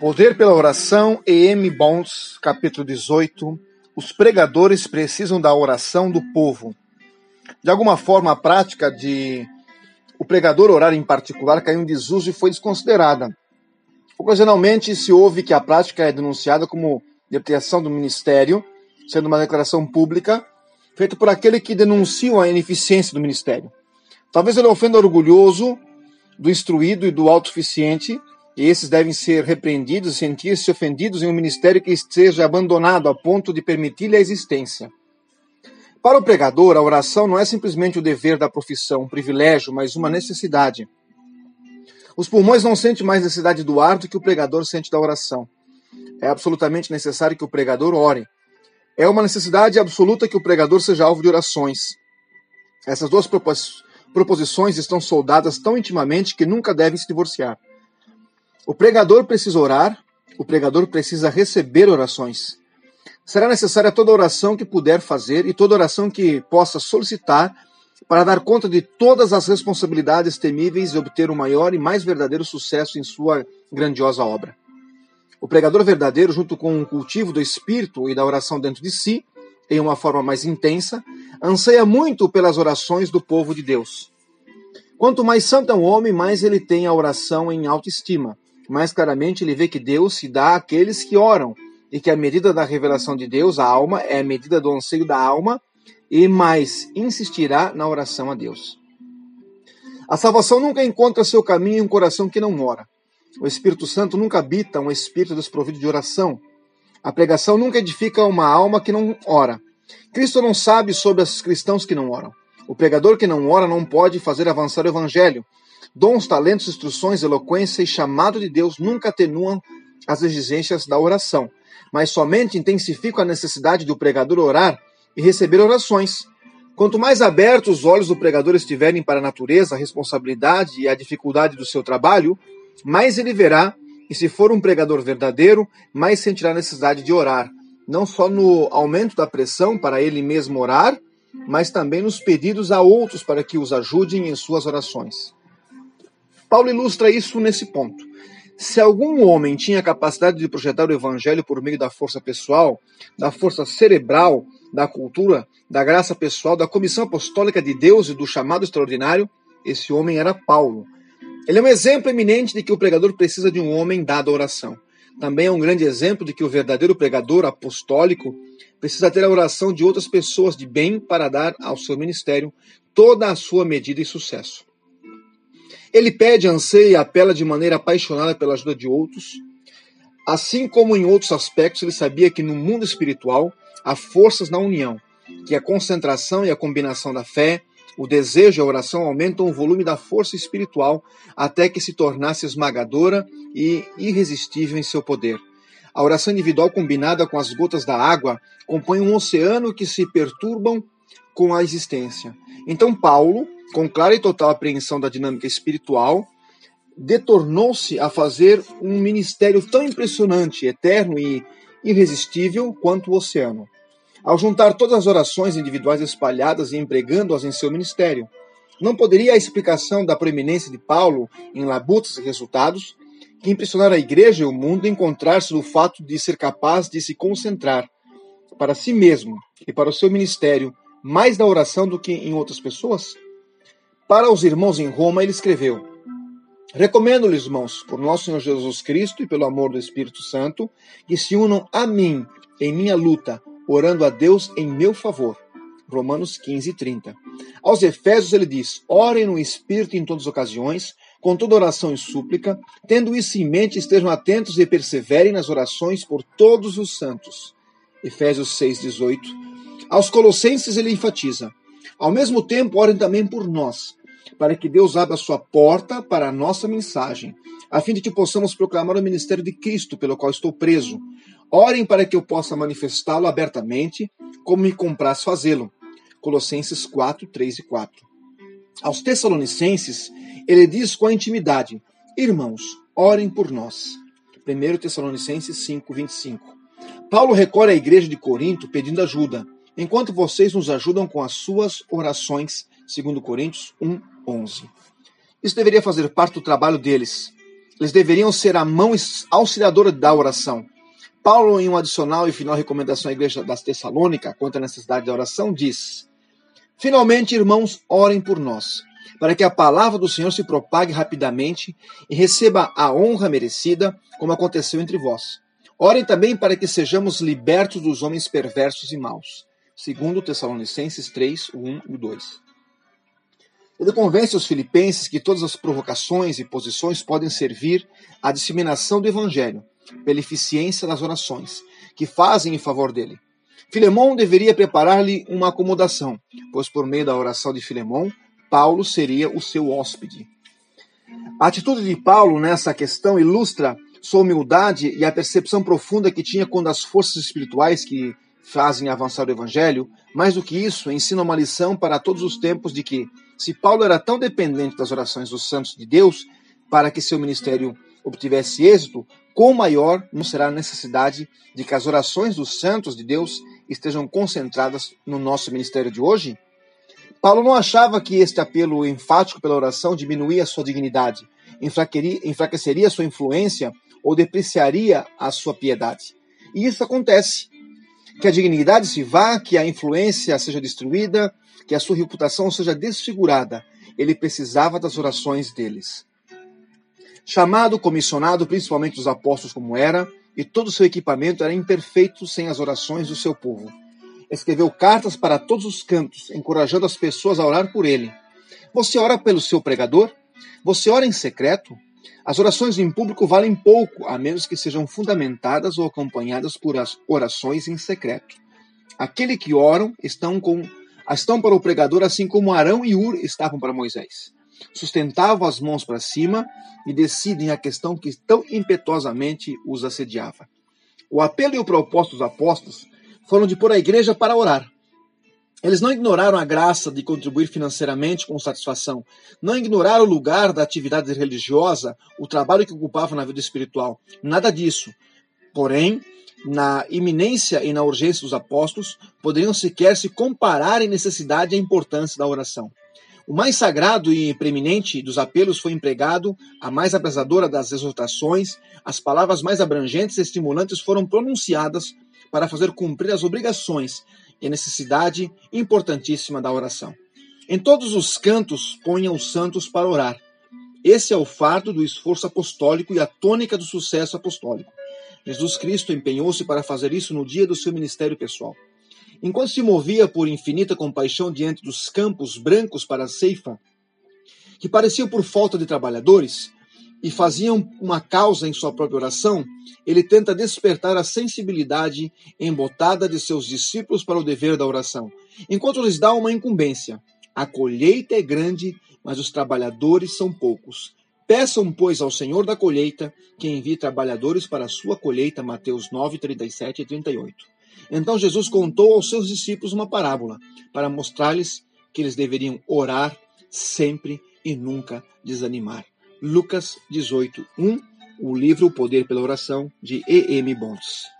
Poder pela oração, E.M. Bonds, capítulo 18. Os pregadores precisam da oração do povo. De alguma forma, a prática de o pregador orar em particular caiu em desuso e foi desconsiderada. Ocasionalmente se ouve que a prática é denunciada como depreciação do ministério, sendo uma declaração pública feita por aquele que denuncia a ineficiência do ministério. Talvez ele ofenda orgulhoso, do instruído e do autossuficiente, e esses devem ser repreendidos e sentir-se ofendidos em um ministério que esteja abandonado a ponto de permitir-lhe a existência. Para o pregador, a oração não é simplesmente o dever da profissão, um privilégio, mas uma necessidade. Os pulmões não sentem mais necessidade do ar do que o pregador sente da oração. É absolutamente necessário que o pregador ore. É uma necessidade absoluta que o pregador seja alvo de orações. Essas duas proposições estão soldadas tão intimamente que nunca devem se divorciar. O pregador precisa orar, o pregador precisa receber orações. Será necessária toda oração que puder fazer e toda oração que possa solicitar para dar conta de todas as responsabilidades temíveis e obter o maior e mais verdadeiro sucesso em sua grandiosa obra. O pregador verdadeiro, junto com o cultivo do espírito e da oração dentro de si, em uma forma mais intensa, anseia muito pelas orações do povo de Deus. Quanto mais santo é um homem, mais ele tem a oração em autoestima mais claramente ele vê que Deus se dá àqueles que oram e que a medida da revelação de Deus, a alma, é a medida do anseio da alma e mais insistirá na oração a Deus. A salvação nunca encontra seu caminho em um coração que não ora. O Espírito Santo nunca habita um espírito desprovido de oração. A pregação nunca edifica uma alma que não ora. Cristo não sabe sobre os cristãos que não oram. O pregador que não ora não pode fazer avançar o evangelho, Dons, talentos, instruções, eloquência e chamado de Deus nunca atenuam as exigências da oração, mas somente intensificam a necessidade do pregador orar e receber orações. Quanto mais abertos os olhos do pregador estiverem para a natureza, a responsabilidade e a dificuldade do seu trabalho, mais ele verá, e se for um pregador verdadeiro, mais sentirá a necessidade de orar, não só no aumento da pressão para ele mesmo orar, mas também nos pedidos a outros para que os ajudem em suas orações. Paulo ilustra isso nesse ponto. Se algum homem tinha a capacidade de projetar o evangelho por meio da força pessoal, da força cerebral, da cultura, da graça pessoal, da comissão apostólica de Deus e do chamado extraordinário, esse homem era Paulo. Ele é um exemplo eminente de que o pregador precisa de um homem dado à oração. Também é um grande exemplo de que o verdadeiro pregador apostólico precisa ter a oração de outras pessoas de bem para dar ao seu ministério toda a sua medida e sucesso. Ele pede, anseia e apela de maneira apaixonada pela ajuda de outros. Assim como em outros aspectos, ele sabia que no mundo espiritual há forças na união, que a concentração e a combinação da fé, o desejo e a oração aumentam o volume da força espiritual até que se tornasse esmagadora e irresistível em seu poder. A oração individual combinada com as gotas da água compõe um oceano que se perturbam com a existência. Então Paulo, com clara e total apreensão da dinâmica espiritual, detornou-se a fazer um ministério tão impressionante, eterno e irresistível quanto o oceano. Ao juntar todas as orações individuais espalhadas e empregando-as em seu ministério, não poderia a explicação da proeminência de Paulo em labutas e resultados, que impressionaram a igreja e o mundo, encontrar-se no fato de ser capaz de se concentrar para si mesmo e para o seu ministério mais na oração do que em outras pessoas? Para os irmãos em Roma, ele escreveu: Recomendo-lhes, irmãos, por nosso Senhor Jesus Cristo e pelo amor do Espírito Santo, que se unam a mim em minha luta, orando a Deus em meu favor. Romanos 15, 30. Aos Efésios ele diz: Orem no Espírito em todas as ocasiões, com toda oração e súplica, tendo isso em mente, estejam atentos e perseverem nas orações por todos os santos. Efésios 6, 18. Aos Colossenses ele enfatiza: Ao mesmo tempo, orem também por nós, para que Deus abra sua porta para a nossa mensagem, a fim de que possamos proclamar o ministério de Cristo, pelo qual estou preso. Orem para que eu possa manifestá-lo abertamente, como me compraz fazê-lo. Colossenses 4, 3 e 4. Aos Tessalonicenses, ele diz com a intimidade: Irmãos, orem por nós. 1 Tessalonicenses 5, 25. Paulo recorre à igreja de Corinto pedindo ajuda, enquanto vocês nos ajudam com as suas orações, segundo Coríntios 1, 11. Isso deveria fazer parte do trabalho deles. eles deveriam ser a mão auxiliadora da oração. Paulo, em um adicional e final recomendação à igreja das Tessalônica quanto à necessidade da oração, diz: Finalmente, irmãos, orem por nós, para que a palavra do Senhor se propague rapidamente e receba a honra merecida, como aconteceu entre vós. Orem também para que sejamos libertos dos homens perversos e maus. Segundo Tessalonicenses 3, 1 e 2. Ele convence os filipenses que todas as provocações e posições podem servir à disseminação do evangelho, pela eficiência das orações que fazem em favor dele. Filemão deveria preparar-lhe uma acomodação, pois por meio da oração de Filemão, Paulo seria o seu hóspede. A atitude de Paulo nessa questão ilustra sua humildade e a percepção profunda que tinha quando as forças espirituais que fazem avançar o evangelho, mais do que isso, ensina uma lição para todos os tempos de que, se Paulo era tão dependente das orações dos santos de Deus para que seu ministério obtivesse êxito, quão maior não será a necessidade de que as orações dos santos de Deus estejam concentradas no nosso ministério de hoje? Paulo não achava que este apelo enfático pela oração diminuía sua dignidade, enfraqueceria sua influência ou depreciaria a sua piedade. E isso acontece. Que a dignidade se vá, que a influência seja destruída, que a sua reputação seja desfigurada. Ele precisava das orações deles. Chamado, comissionado, principalmente dos apóstolos como era, e todo o seu equipamento era imperfeito sem as orações do seu povo. Escreveu cartas para todos os cantos, encorajando as pessoas a orar por ele. Você ora pelo seu pregador? Você ora em secreto? As orações em público valem pouco, a menos que sejam fundamentadas ou acompanhadas por orações em secreto. Aquele que oram estão com estão para o pregador assim como Arão e Ur estavam para Moisés sustentavam as mãos para cima e decidem a questão que tão impetuosamente os assediava. O apelo e o propósito dos apóstolos foram de pôr a igreja para orar. Eles não ignoraram a graça de contribuir financeiramente com satisfação, não ignoraram o lugar da atividade religiosa, o trabalho que ocupavam na vida espiritual. Nada disso. Porém, na iminência e na urgência dos apóstolos, poderiam sequer se comparar em necessidade e importância da oração. O mais sagrado e preeminente dos apelos foi empregado, a mais abrasadora das exortações, as palavras mais abrangentes e estimulantes foram pronunciadas para fazer cumprir as obrigações e necessidade importantíssima da oração. Em todos os cantos ponham os santos para orar. Esse é o fardo do esforço apostólico e a tônica do sucesso apostólico. Jesus Cristo empenhou-se para fazer isso no dia do seu ministério pessoal. Enquanto se movia por infinita compaixão diante dos campos brancos para a ceifa, que pareciam por falta de trabalhadores, e faziam uma causa em sua própria oração, ele tenta despertar a sensibilidade embotada de seus discípulos para o dever da oração, enquanto lhes dá uma incumbência. A colheita é grande, mas os trabalhadores são poucos. Peçam, pois, ao Senhor da colheita que envie trabalhadores para a sua colheita. Mateus 9, 37 e 38. Então Jesus contou aos seus discípulos uma parábola para mostrar-lhes que eles deveriam orar sempre e nunca desanimar. Lucas 18, 1, o livro O Poder pela Oração, de E.M. Bontes.